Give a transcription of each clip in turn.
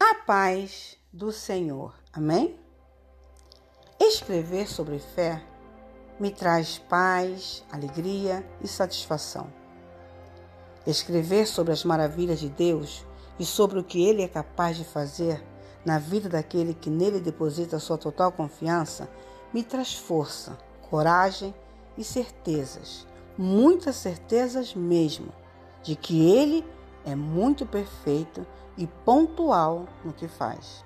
A paz do Senhor. Amém? Escrever sobre fé me traz paz, alegria e satisfação. Escrever sobre as maravilhas de Deus e sobre o que Ele é capaz de fazer na vida daquele que nele deposita sua total confiança me traz força, coragem e certezas, muitas certezas mesmo, de que Ele é muito perfeito e pontual no que faz.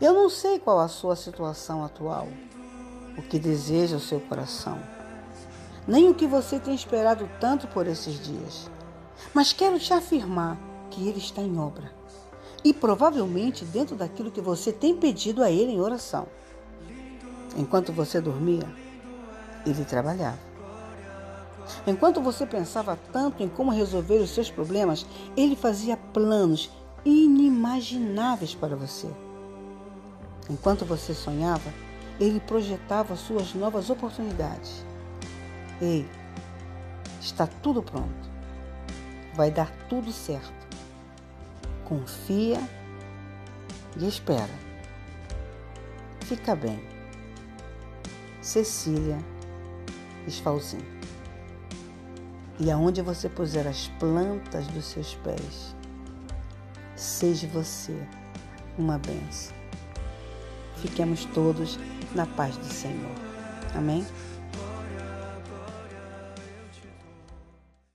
Eu não sei qual a sua situação atual, o que deseja o seu coração, nem o que você tem esperado tanto por esses dias, mas quero te afirmar que Ele está em obra e provavelmente dentro daquilo que você tem pedido a Ele em oração. Enquanto você dormia, Ele trabalhava. Enquanto você pensava tanto em como resolver os seus problemas, ele fazia planos inimagináveis para você. Enquanto você sonhava, ele projetava suas novas oportunidades. Ei, está tudo pronto. Vai dar tudo certo. Confia e espera. Fica bem. Cecília Esfalzinho e aonde você puser as plantas dos seus pés, seja você uma benção. Fiquemos todos na paz do Senhor. Amém?